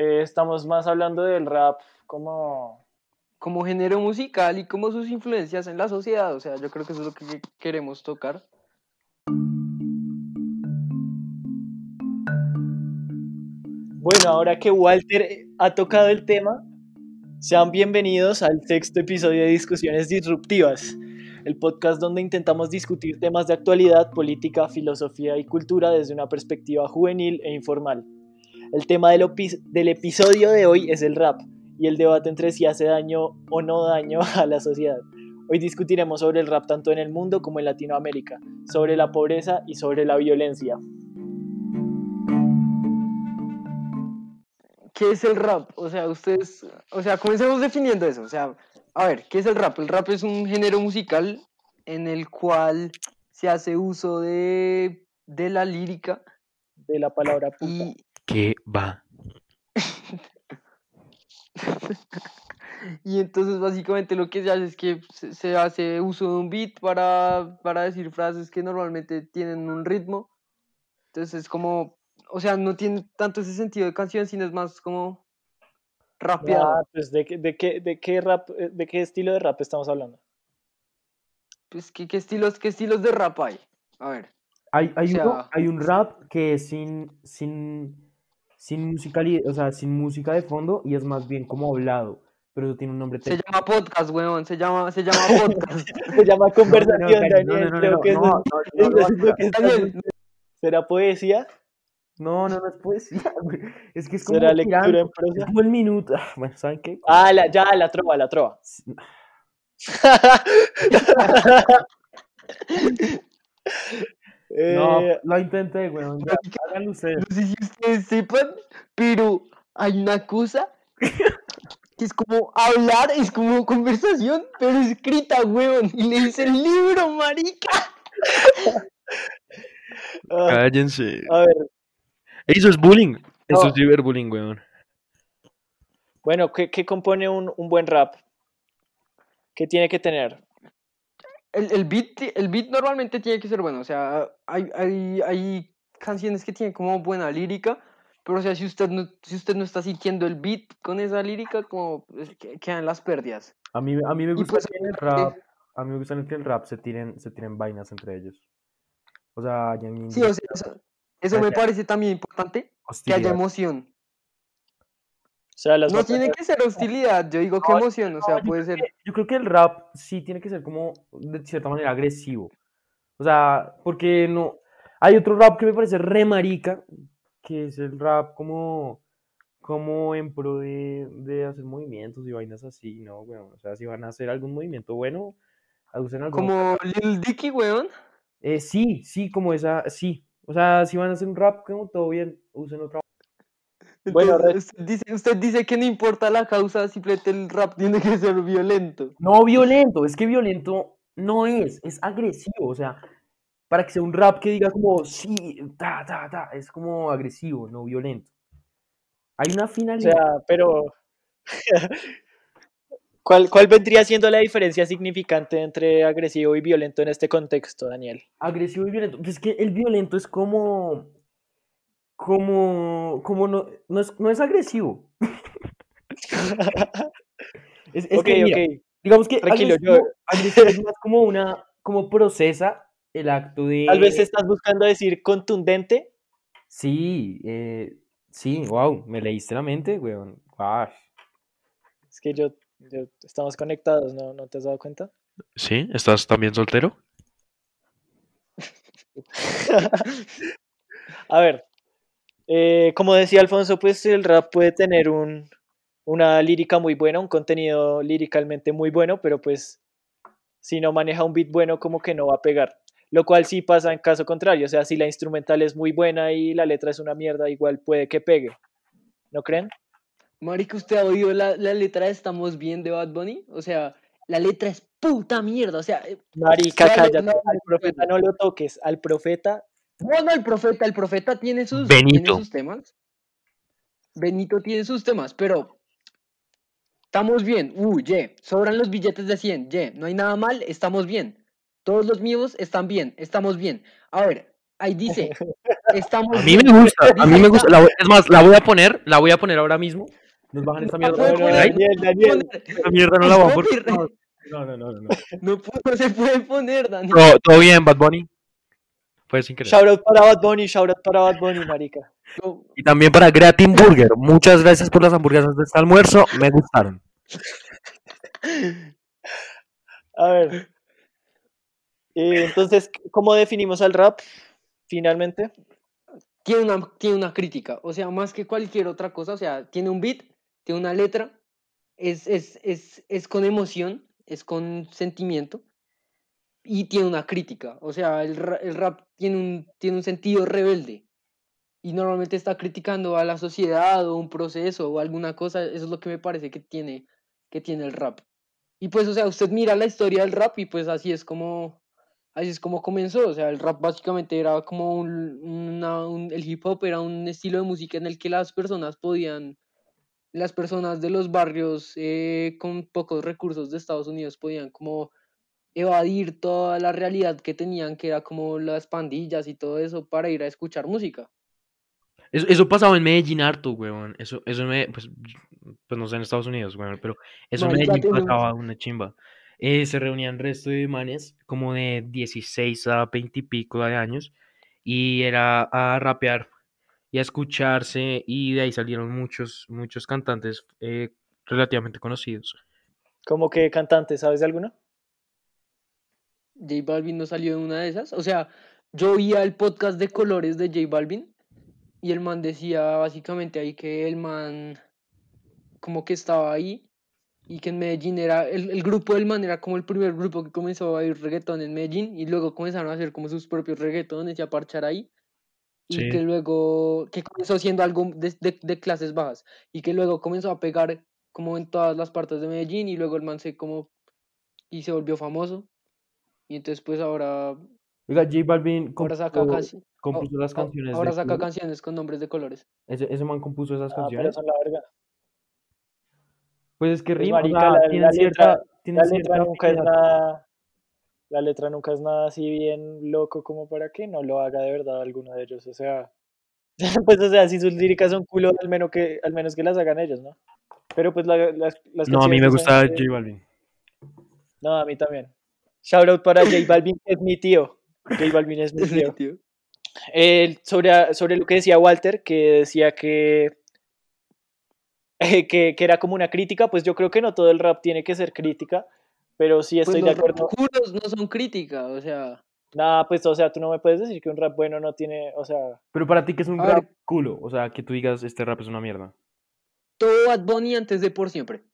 Eh, estamos más hablando del rap como... Como género musical y como sus influencias en la sociedad. O sea, yo creo que eso es lo que queremos tocar. Bueno, ahora que Walter ha tocado el tema, sean bienvenidos al sexto episodio de Discusiones Disruptivas, el podcast donde intentamos discutir temas de actualidad, política, filosofía y cultura desde una perspectiva juvenil e informal. El tema del, del episodio de hoy es el rap y el debate entre si hace daño o no daño a la sociedad. Hoy discutiremos sobre el rap tanto en el mundo como en Latinoamérica, sobre la pobreza y sobre la violencia. ¿Qué es el rap? O sea, ustedes, o sea, comencemos definiendo eso. O sea, a ver, ¿qué es el rap? El rap es un género musical en el cual se hace uso de, de la lírica. De la palabra puta. Y... ¿Qué va? y entonces básicamente lo que se hace es que se, hace uso de un beat para, para decir frases que normalmente tienen un ritmo. Entonces es como, o sea, no tiene tanto ese sentido de canción, sino es más como rapeado. Ah, pues ¿de, de, qué, de, qué rap, ¿de qué estilo de rap estamos hablando? Pues, ¿qué, qué estilos, qué estilos de rap hay? A ver. Hay, hay, hay un rap que es sin, sin, sin musicalidad, o sea, sin música de fondo y es más bien como hablado, pero eso tiene un nombre Se llama podcast, weón, se llama, se llama podcast. se llama conversación, Daniel, ¿Será poesía? No, no, no es poesía, güey. Es que es como. ¿Será lectura en prosa? Es como el minuto. Bueno, ¿saben qué? Ah, la, ya, la trova, la trova. No, eh, lo intenté, güey. Háganlo ustedes. No sé si ustedes sepan, pero hay una cosa que es como hablar, es como conversación, pero escrita, weón. Y le dice el libro, marica. Ah, Cállense. A ver. Eso es bullying. Eso es ciberbullying, weón. Bueno, ¿qué, qué compone un, un, buen rap? ¿Qué tiene que tener? El, el, beat, el beat normalmente tiene que ser bueno. O sea, hay, hay, hay canciones que tienen como buena lírica. Pero, o sea, si usted no, si usted no está sintiendo el beat con esa lírica, como quedan las pérdidas. A mí, a mí me gusta pues, que el rap, a mí me gusta que el rap se tiren, se tiren vainas entre ellos. O sea, ya Sí, o sea, eso, eso me parece también importante, que haya emoción. O sea, las no tiene que ser hostilidad, yo digo que emoción, o sea, puede ser... yo creo que el rap sí tiene que ser como, de cierta manera, agresivo. O sea, porque no... Hay otro rap que me parece re marica, que es el rap como, como en pro de, de hacer movimientos y vainas así, ¿no, weón? O sea, si van a hacer algún movimiento bueno, usen algo... Como Lil Dicky, weón. Eh, sí, sí, como esa, sí. O sea, si van a hacer un rap, como todo bien, usen otra. Bueno, usted dice, usted dice que no importa la causa, simplemente el rap tiene que ser violento. No violento, es que violento no es, es agresivo, o sea, para que sea un rap que diga como, sí, ta, ta, ta, es como agresivo, no violento. Hay una finalidad. O sea, pero ¿Cuál, ¿Cuál vendría siendo la diferencia significante entre agresivo y violento en este contexto, Daniel? Agresivo y violento. Pues es que el violento es como. Como. como no, no, es, no es agresivo. es, es ok, que, mira, ok. Digamos que Tranquilo, agresivo, yo... agresivo es más como una. como procesa el acto de. Tal vez estás buscando decir contundente. Sí, eh, sí, wow, me leíste la mente, weón. Wow. Es que yo Estamos conectados, ¿no? ¿No te has dado cuenta? Sí, ¿estás también soltero? A ver, eh, como decía Alfonso, pues el rap puede tener un, una lírica muy buena, un contenido líricamente muy bueno, pero pues si no maneja un beat bueno, como que no va a pegar. Lo cual sí pasa en caso contrario, o sea, si la instrumental es muy buena y la letra es una mierda, igual puede que pegue. ¿No creen? Marica, ¿usted ha oído la, la, letra de Estamos Bien de Bad Bunny? O sea, la letra es puta mierda, o sea... Eh, Marica, cállate, al profeta no lo toques, al profeta... No, no, el profeta, el profeta tiene sus, Benito. sus temas. Benito tiene sus temas, pero... Estamos bien, uh, ye, sobran los billetes de 100, ye, no hay nada mal, estamos bien. Todos los míos están bien, estamos bien. A ver, ahí dice, estamos... A mí me bien. gusta, a mí me gusta. La es más, la voy a poner, la voy a poner ahora mismo. Nos bajan esta No mierda. No, Daniel, no Daniel. Esta mierda no la voy a poner. No, no, no, no. no. No, se puede poner, Daniel. Todo, todo bien, Bad Bunny. Fue sin querer. Shout out para Bad Bunny, shout out para Bad Bunny, marica. Y también para Gratin Burger. Muchas gracias por las hamburguesas de este almuerzo. Me gustaron. A ver. Eh, entonces, ¿cómo definimos al rap? Finalmente. tiene una, tiene una crítica, o sea, más que cualquier otra cosa, o sea, tiene un beat, tiene una letra, es, es, es, es con emoción, es con sentimiento y tiene una crítica, o sea, el, el rap tiene un, tiene un sentido rebelde y normalmente está criticando a la sociedad o un proceso o alguna cosa, eso es lo que me parece que tiene, que tiene el rap. Y pues, o sea, usted mira la historia del rap y pues así es como, así es como comenzó. O sea, el rap básicamente era como un, un- el hip hop era un estilo de música en el que las personas podían, las personas de los barrios eh, con pocos recursos de Estados Unidos podían como evadir toda la realidad que tenían, que era como las pandillas y todo eso, para ir a escuchar música. Eso, eso pasaba en Medellín harto, weón. Eso, eso me, pues, pues no sé en Estados Unidos, weón, pero eso en Medellín tenemos- pasaba una chimba. Eh, se reunían resto de manes, como de 16 a 20 y pico de años, y era a rapear y a escucharse, y de ahí salieron muchos, muchos cantantes eh, relativamente conocidos. ¿Cómo que cantante? ¿Sabes de alguno? J Balvin no salió de una de esas. O sea, yo oía el podcast de colores de J Balvin y el man decía básicamente ahí que el man como que estaba ahí y que en Medellín era, el, el grupo del man era como el primer grupo que comenzó a ir reggaetón en Medellín y luego comenzaron a hacer como sus propios reggaetones y a parchar ahí. Y que luego, que comenzó siendo algo de, de- de clases bajas y que luego comenzó a pegar como en todas las partes de Medellín y luego el man se como y se volvió famoso. Y entonces pues ahora, Oiga, J Balvin ahora saca, compuso, canci- compuso las a- canciones. ahora saca colores. canciones con nombres de colores. Ese, ese man compuso esas Ah, pero canciones. son la verga. Pues es que Pues, rima, o sea, la- tienen la cierta, letra- La cierta letra nunca es nada. La letra nunca es nada así bien loco como para que no lo haga de verdad alguno de ellos. O sea, pues o sea, si sus líricas son culo, al menos que, al menos que las hagan ellos, ¿no? Pero pues la- las, las No, a mí me gusta son J Balvin. No, a mí también. Shout out para J Balvin, que es mi tío. J Balvin es mi tío. Tío. Eh, sobre, sobre lo que decía Walter, que decía que, eh, que, que era como una crítica, pues yo creo que no todo el rap tiene que ser crítica, pero sí Pues estoy de los acuerdo. rapuros no son crítica, o sea, Nada, pues o sea, tú no me puedes decir que un rap bueno no tiene, o sea, Pero para ti, que es un rap ver. culo? O sea, que tú digas, este rap es una mierda. todo Bad Bunny antes de por siempre.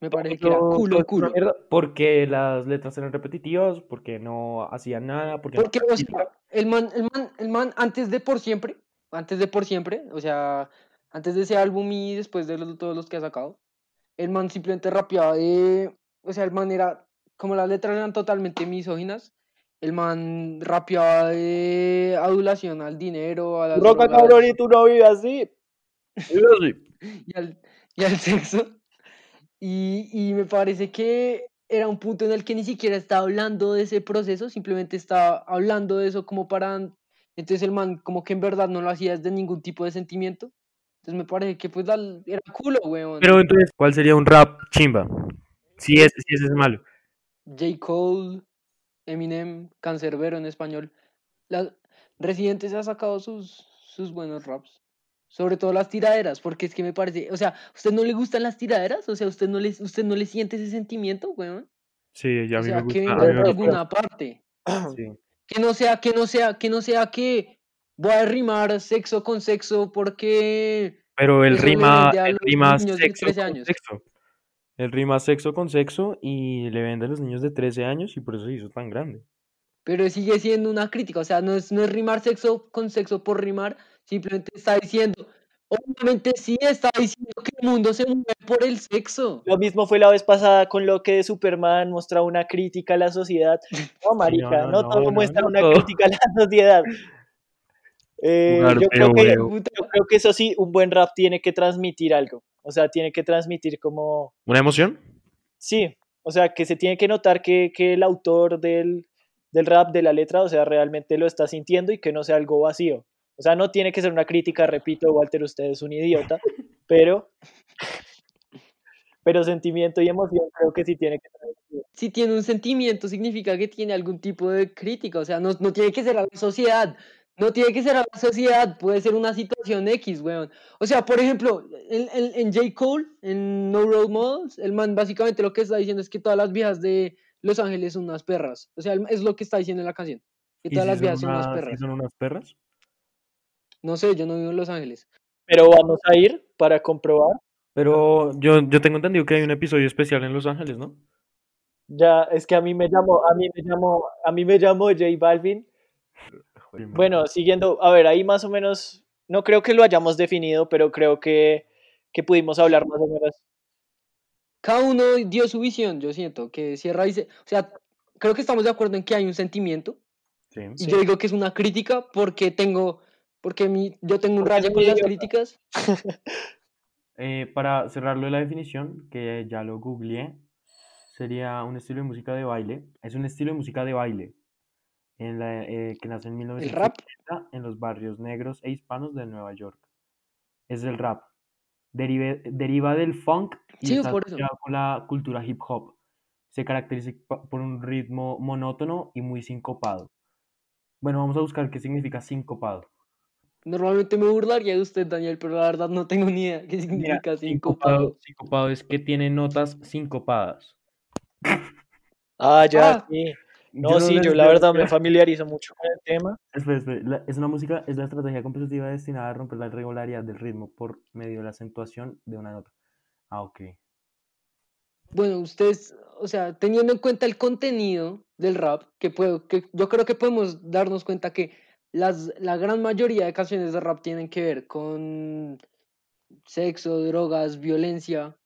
Me parece que era culo, culo. Porque las letras eran repetitivas, porque no hacían nada, porque no o sea, el man, el man, el man antes de por siempre, antes de por siempre, o sea, antes de ese álbum y después de los- todos los que ha sacado, el man simplemente rapeaba de, o sea, el man era, como las letras eran totalmente misóginas, el man rapeaba de adulación al dinero, a las roca cabrón y tú no vives así. y al, y al sexo. Y, y me parece que era un punto en el que ni siquiera estaba hablando de ese proceso, simplemente estaba hablando de eso como para... Entonces el man como que en verdad no lo hacía desde ningún tipo de sentimiento. Entonces me parece que pues era culo, weón. Pero entonces, ¿cuál sería un rap chimba? Si ese, si ese es malo. J. Cole, Eminem, Cancerbero en español. La, Residente se ha sacado sus, sus buenos raps. Sobre todo las tiraderas, porque es que me parece, o sea, ¿a usted no le gustan las tiraderas? O sea, ¿usted no le, usted no le siente ese sentimiento, weón? Sí, ya O sea, me que gusta. venga a mí de alguna parte. Sí. Que no sea, que no sea, que no sea que voy a rimar sexo con sexo porque Pero el rima, el rima sexo 13 con años. sexo. El rima sexo con sexo y le vende a los niños de 13 años y por eso se hizo tan grande. pero sigue siendo una crítica, o sea, no es, no es rimar sexo con sexo por rimar, simplemente está diciendo, obviamente sí está diciendo que el mundo se mueve por el sexo. Lo mismo fue la vez pasada con lo que Superman mostraba una crítica a la sociedad. No, marica, no, no, no, todo no, muestra no una crítica a la sociedad. Eh, yo, creo que, yo creo que eso sí, un buen rap tiene que transmitir algo. O sea, tiene que transmitir como... ¿Una emoción? Sí, o sea, que se tiene que notar que, que el autor del, del rap, de la letra, o sea, realmente lo está sintiendo y que no sea algo vacío. O sea, no tiene que ser una crítica, repito, Walter, usted es un idiota, pero, pero sentimiento y emoción creo que sí tiene que ser. Si tiene un sentimiento, significa que tiene algún tipo de crítica, o sea, no, no tiene que ser a la sociedad, no tiene que ser a la sociedad, puede ser una situación X, weón. O sea, por ejemplo, en, en, en J. Cole, en No Role Models, el man básicamente lo que está diciendo es que todas las viejas de Los Ángeles son unas perras. O sea, es lo que está diciendo en la canción. Que ¿Y todas si las son viejas son unas unas- si perras. son unas perras? No sé, yo no vivo en Los Ángeles. Pero vamos a ir para comprobar. Pero yo, yo tengo entendido que hay un episodio especial en Los Ángeles, ¿no? Ya, es que a mí me llamó, a mí me llamó, a mí me llamó J Balvin. Bueno, siguiendo, a ver, ahí más o menos, no creo que lo hayamos definido, pero creo que, que pudimos hablar más o menos. Cada uno dio su visión, yo siento, que Sierra dice, o sea, creo que estamos de acuerdo en que hay un sentimiento, Sí. y Sí. yo digo que es una crítica porque tengo, porque mi, yo tengo un rayo con las críticas. Eh, para cerrarlo de la definición, que ya lo googleé, sería un estilo de música de baile. Es un estilo de música de baile en la, eh, que nace en El rap, 1970 en los barrios negros e hispanos de Nueva York. Es el rap. Derive- deriva del funk y Sí, está con la cultura hip hop. Se caracteriza por un ritmo monótono y muy sincopado. Bueno, vamos a buscar qué significa sincopado. Normalmente me burlaría de usted, Daniel, pero la verdad no tengo ni idea qué Mira, significa sincopado, sincopado. sincopado es que tiene notas sincopadas. Ah, ya, Ah. sí. Yo No, sí, yo la verdad me familiarizo mucho con el tema. Espera, espera, la- es una música, es la estrategia compositiva destinada a romper la irregularidad del ritmo por medio de la acentuación de una nota. Ah, ok. Bueno, ustedes, o sea, teniendo en cuenta el contenido del rap, que, puedo, que yo creo que podemos darnos cuenta que las, la gran mayoría de canciones de rap tienen que ver con sexo, drogas, violencia.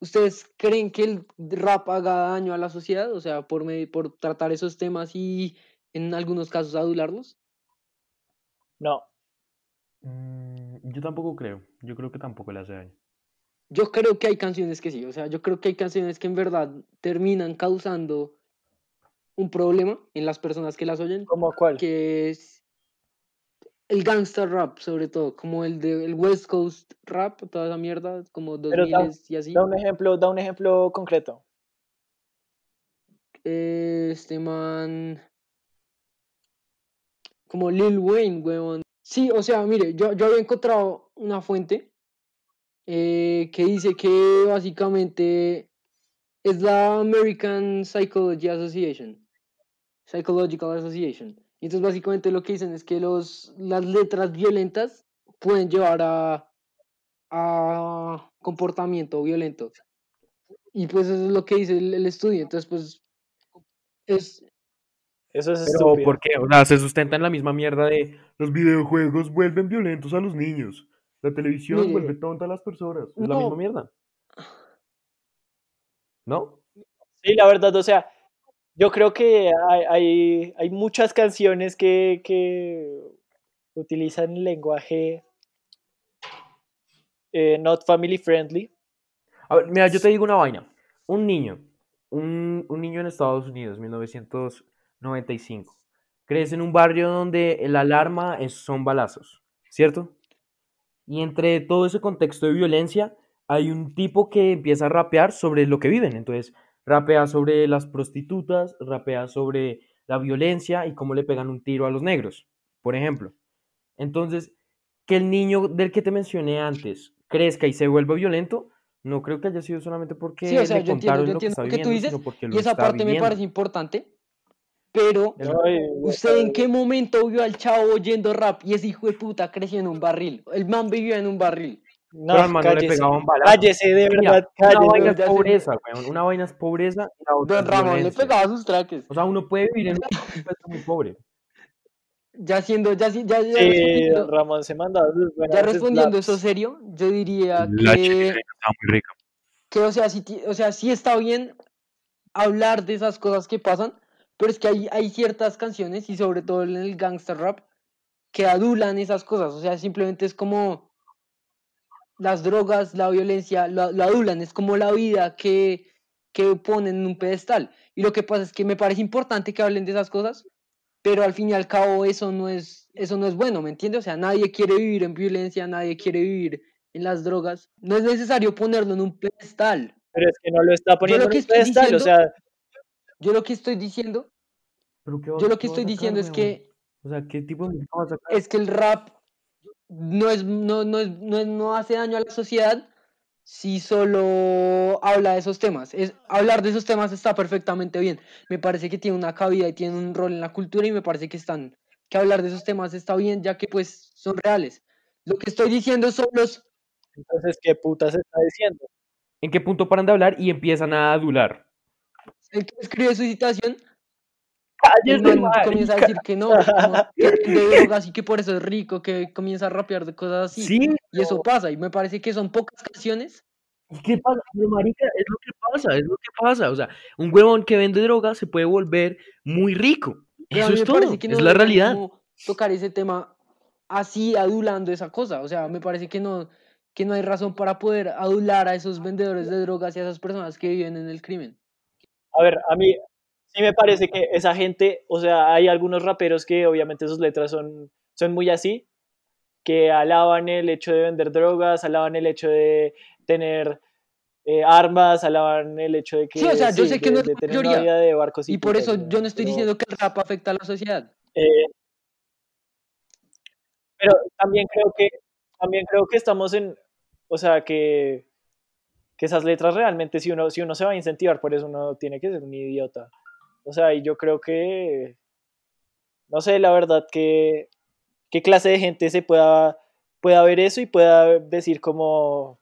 ¿Ustedes creen que el rap haga daño a la sociedad? O sea, por, medio- por tratar esos temas y en algunos casos adularlos. No, Mm, yo tampoco creo. Yo creo que tampoco le hace daño. Yo creo que hay canciones que sí, o sea, yo creo que hay canciones que en verdad terminan causando un problema en las personas que las oyen, ¿cómo cuál? que es el gangster rap, sobre todo, como el de el West Coast rap, toda esa mierda, como Pero 2000 da- y así. Da un ejemplo, da un ejemplo concreto. Este man, como Lil Wayne, weón. Sí, o sea, mire, yo, yo había encontrado una fuente eh, que dice que básicamente es la American Psychology Association. Psychological Association. Y entonces básicamente lo que dicen es que los, las letras violentas pueden llevar a, a comportamiento violento. Y pues eso es lo que dice el, el estudio. Entonces, pues, es, Eso es Pero, estúpido. ¿por qué? O sea, se sustenta en la misma mierda de los videojuegos vuelven violentos a los niños. La televisión Mire, vuelve tonta a las personas. Es la no. misma mierda. ¿No? Sí, la verdad, o sea, yo creo que hay, hay, muchas canciones que, que utilizan lenguaje eh, not family friendly. A ver, mira, yo te digo una vaina. Un niño, un, un niño en Estados Unidos, 1995, crece en un barrio donde la alarma son balazos, ¿cierto? Y entre todo ese contexto de violencia, hay un tipo que empieza a rapear sobre lo que viven. Entonces, rapea sobre las prostitutas, rapea sobre la violencia y cómo le pegan un tiro a los negros, por ejemplo. Entonces, que el niño del que te mencioné antes crezca y se vuelva violento, no creo que haya sido solamente porque Sí, o sea, le yo entiendo, contaron yo lo que entiendo está que tú dices, y esa está parte me parece importante, pero ¿usted en qué momento vio al chavo oyendo rap y ese hijo de puta creció en un barril? El man vivía en un barril. No, Pero al man no le pegaban balazos. Cállese, de verdad, una cállese. vaina es pobreza, weón, Una vaina es pobreza y la otra Don es Ramón le pegaba sus traques. O sea, uno puede vivir en un contexto muy pobre. Ya siendo, ya, si- ya, ya Sí, don Ramón se manda sus buenas ya respondiendo eso serio, yo diría La que, está muy rica. que o, sea, sí, o sea, sí está bien hablar de esas cosas que pasan, pero es que hay, hay ciertas canciones, y sobre todo en el gangster rap, que adulan esas cosas. O sea, simplemente es como las drogas, la violencia, lo, lo adulan, es como la vida que, que ponen en un pedestal. Y lo que pasa es que me parece importante que hablen de esas cosas, pero al fin y al cabo eso no es, eso no es bueno, ¿me entiendes? O sea, nadie quiere vivir en violencia, nadie quiere vivir en las drogas. No es necesario ponerlo en un pedestal. Pero es que no lo está poniendo lo que en un estoy pedestal, o diciendo- sea, Yo lo que estoy diciendo, Pero ¿qué yo lo que estoy diciendo es que O sea, ¿qué tipo de es que el rap no es no, no, es- no, es- no hace daño a la sociedad si solo habla de esos temas. Es, hablar de esos temas está perfectamente bien. Me parece que tiene una cabida y tiene un rol en la cultura y me parece que están que hablar de esos temas está bien ya que pues son reales. Lo que estoy diciendo son los entonces, ¿qué putas está diciendo? ¿En qué punto paran de hablar y empiezan a adular? el que escribe su citación ¡Cállese, man comienza a decir que no, como que vende drogas y que por eso es rico, que comienza a rapear de cosas así. Sí, Y eso pasa, y me parece que son pocas canciones. ¿y qué pasa? Pero, marica, es lo que pasa, es lo que pasa. O sea, un huevón que vende droga se puede volver muy rico. pero a Eso es todo, que no es la realidad. tocar ese tema así, adulando esa cosa. O sea, me parece que no, que no hay razón para poder adular a esos vendedores de drogas y a esas personas que viven en el crimen. A ver, a mí sí me parece que esa gente, o sea, hay algunos raperos que obviamente sus letras son, son muy así, que alaban el hecho de vender drogas, alaban el hecho de tener eh, armas, alaban el hecho de que... Sí, o sea, yo sé que no es de la tener una mayoría, vida de barcos Y por eso yo no estoy pero- diciendo que el rap afecta a la sociedad. Eh, pero también creo que también creo que estamos en, o sea, que, que esas letras realmente si uno si uno se va a incentivar por eso uno tiene que ser un idiota. O sea, y yo creo que no sé, la verdad que qué clase de gente se pueda pueda ver eso y pueda decir como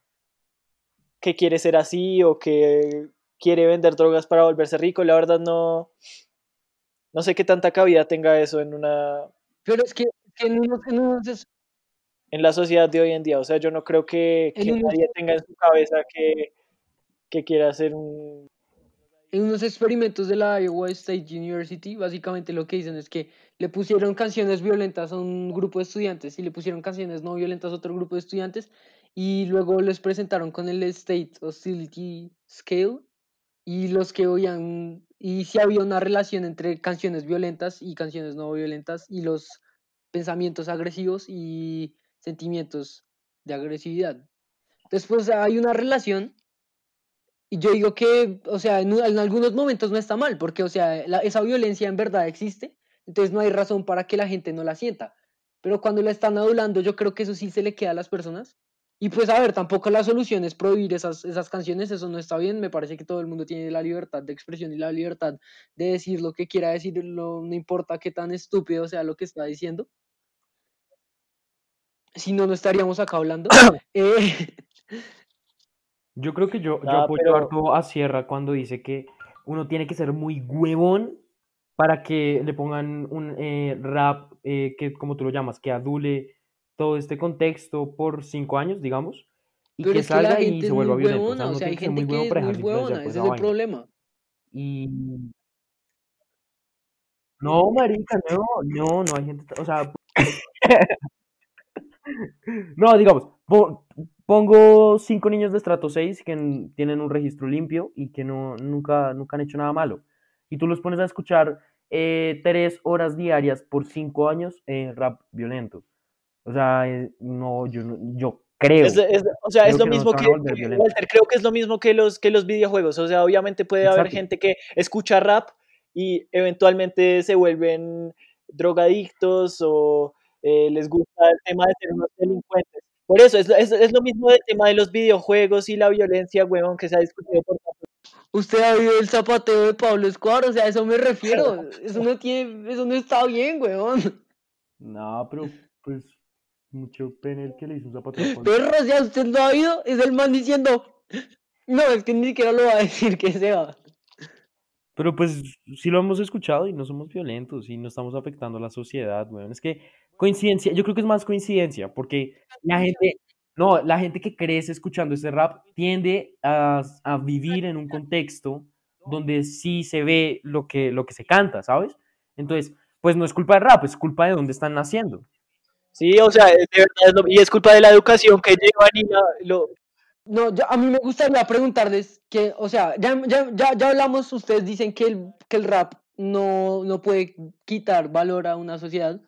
que quiere ser así o que quiere vender drogas para volverse rico, la verdad no no sé qué tanta cabida tenga eso en una Pero es que, que en unos, en unos es- en la sociedad de hoy en día. O sea, yo no creo que, que nadie tenga en su cabeza que, que quiera hacer un... en unos experimentos de la Iowa State University, básicamente lo que dicen es que le pusieron canciones violentas a un grupo de estudiantes y le pusieron canciones no violentas a otro grupo de estudiantes y luego les presentaron con el State Hostility Scale y los que oían y si había una relación entre canciones violentas y canciones no violentas y los pensamientos agresivos y sentimientos de agresividad. Después hay una relación y yo digo que, o sea, en, en algunos momentos no está mal, porque, o sea, la- esa violencia en verdad existe, entonces no hay razón para que la gente no la sienta. Pero cuando la están adulando, yo creo que eso sí se le queda a las personas. Y pues, a ver, tampoco la solución es prohibir esas, esas canciones, eso no está bien. Me parece que todo el mundo tiene la libertad de expresión y la libertad de decir lo que quiera decir, no importa qué tan estúpido sea lo que está diciendo. Si no, no estaríamos acá hablando. Eh, Yo creo que yo, yo Ah, apoyo pero- harto a Sierra cuando dice que uno tiene que ser muy huevón para que le pongan un eh, rap eh, que, como tú lo llamas, que adule todo este contexto por cinco años, digamos, y pero que es que salga y se vuelva violento. huevona, o sea, hay tiene que ser gente muy que es muy huevona, ese es el vaina. problema. Y... No, marica, no, no, no hay gente, o sea, no, digamos, pongo cinco niños de estrato 6 que tienen un registro limpio y que no, nunca, nunca han hecho nada malo. Y tú los pones a escuchar eh, tres horas diarias por cinco años eh, rap violento. O sea, eh, no, yo, yo creo. Es, es- o sea, es lo que mismo que. Walter, creo que es lo mismo que los, que los videojuegos. O sea, obviamente puede haber gente que escucha rap y eventualmente se vuelven drogadictos o eh, les gusta el tema de ser unos delincuentes. Por eso, es, es, es lo mismo del tema de los videojuegos y la violencia, huevón, que se ha discutido por tanto Usted ha oído el zapateo de Pablo Escobar, o sea, a eso me refiero. Eso no tiene, eso no está bien, weón. No, pero pues mucho pene el que le hizo un zapateo. Perro, ya usted lo ha oído, es el man diciendo. No, es que ni siquiera lo va a decir que se va. Pero pues sí lo hemos escuchado y no somos violentos y no estamos afectando a la sociedad, weón. Es que coincidencia, yo creo que es más coincidencia, porque la gente, no, la gente que crece escuchando este rap tiende a, a vivir en un contexto donde sí se ve lo que, lo que se canta, ¿sabes? Entonces, pues no es culpa del rap, es culpa de dónde están naciendo. Sí, o sea, de verdad, es lo- y es culpa de la educación que llevan y la- lo, No, ya- a mí me gustaría preguntarles que, o sea, ya, ya, ya, ya hablamos, ustedes dicen que el, que el rap no, no puede quitar valor a una sociedad.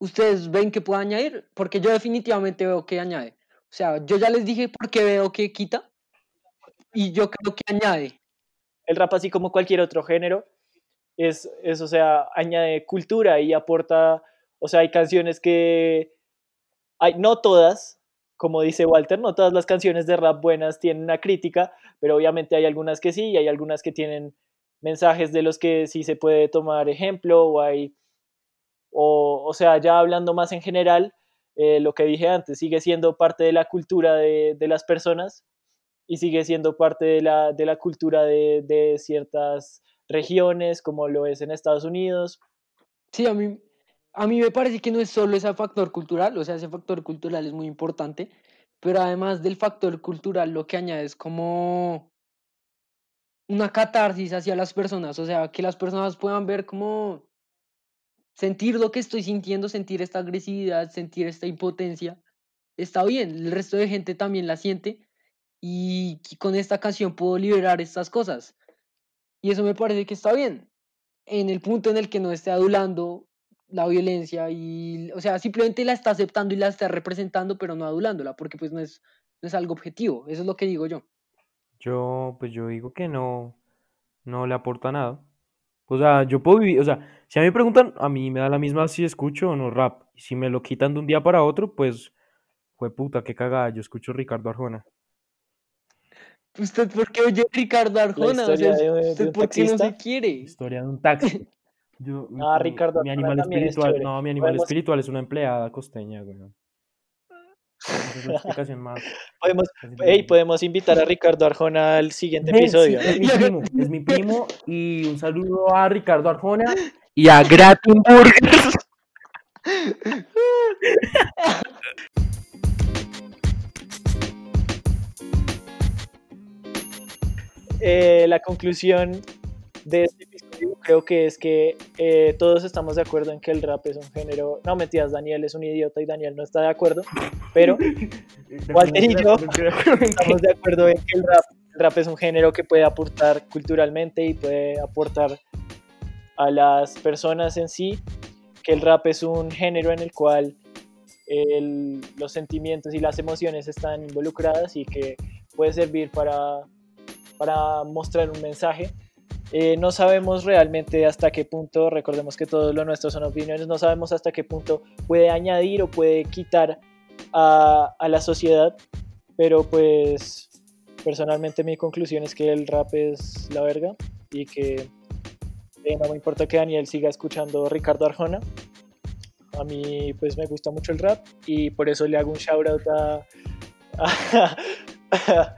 ¿Ustedes ven que puede añadir? Porque yo definitivamente veo que añade. O sea, yo ya les dije por qué veo que quita y yo creo que añade. El rap, así como cualquier otro género, es, es, o sea, añade cultura y aporta, o sea, hay canciones que, hay, no todas, como dice Walter, no todas las canciones de rap buenas tienen una crítica, pero obviamente hay algunas que sí y hay algunas que tienen mensajes de los que sí se puede tomar ejemplo o hay, o, o sea, ya hablando más en general, eh, lo que dije antes, sigue siendo parte de la cultura de, de las personas y sigue siendo parte de la, de la cultura de, de ciertas regiones, como lo es en Estados Unidos. Sí, a mí, a mí me parece que no es solo ese factor cultural, o sea, ese factor cultural es muy importante, pero además del factor cultural, lo que añade es como una catarsis hacia las personas, o sea, que las personas puedan ver como sentir lo que estoy sintiendo, sentir esta agresividad, sentir esta impotencia, está bien, el resto de gente también la siente y con esta canción puedo liberar estas cosas. Y eso me parece que está bien, en el punto en el que no esté adulando la violencia y, o sea, simplemente la está aceptando y la está representando, pero no adulándola, porque pues no es, no es algo objetivo, eso es lo que digo yo. Yo, pues yo digo que no, no le aporta nada. O sea, yo puedo vivir, o sea, si a mí me preguntan, a mí me da la misma si escucho o no rap. Y si me lo quitan de un día para otro, pues, fue puta, qué cagada, yo escucho Ricardo Arjona. ¿Usted por qué oye Ricardo Arjona? O sea, de- de ¿usted por qué no se quiere? Historia de un taxi. Yo, Ah, mi- Ricardo mi animal es espiritual, no, mi animal Podemos- espiritual es una empleada costeña, güey. Esa es la explicación más. Podemos, hey, podemos invitar a Ricardo Arjona al siguiente episodio. sí, es mi primo, es mi primo y un saludo a Ricardo Arjona y a Gratin Burgers. Eh, la conclusión de este episodio creo que es que eh, todos estamos de acuerdo en que el rap es un género. No, mentiras, Daniel es un idiota y Daniel no está de acuerdo, pero Walter y yo estamos de acuerdo en que el rap, el rap es un género que puede aportar culturalmente y puede aportar a las personas en sí, que el rap es un género en el cual el- los sentimientos y las emociones están involucradas y que puede servir para, para mostrar un mensaje. Eh, no sabemos realmente hasta qué punto, recordemos que todo lo nuestro son opiniones, no sabemos hasta qué punto puede añadir o puede quitar a, a la sociedad, pero pues personalmente mi conclusión es que el rap es la verga y que eh, no me importa que Daniel siga escuchando Ricardo Arjona. A mí pues me gusta mucho el rap y por eso le hago un shout out a, a,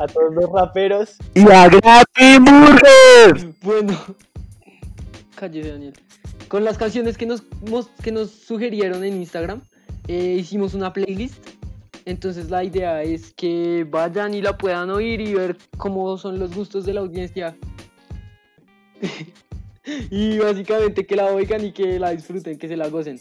a todos los raperos. Y a Gratin Burgers. Bueno, cállese Daniel. Con las canciones que nos, que nos sugirieron en Instagram, eh, hicimos una playlist. Entonces la idea es que vayan y la puedan oír y ver cómo son los gustos de la audiencia. y básicamente que la oigan y que la disfruten, que se la gocen.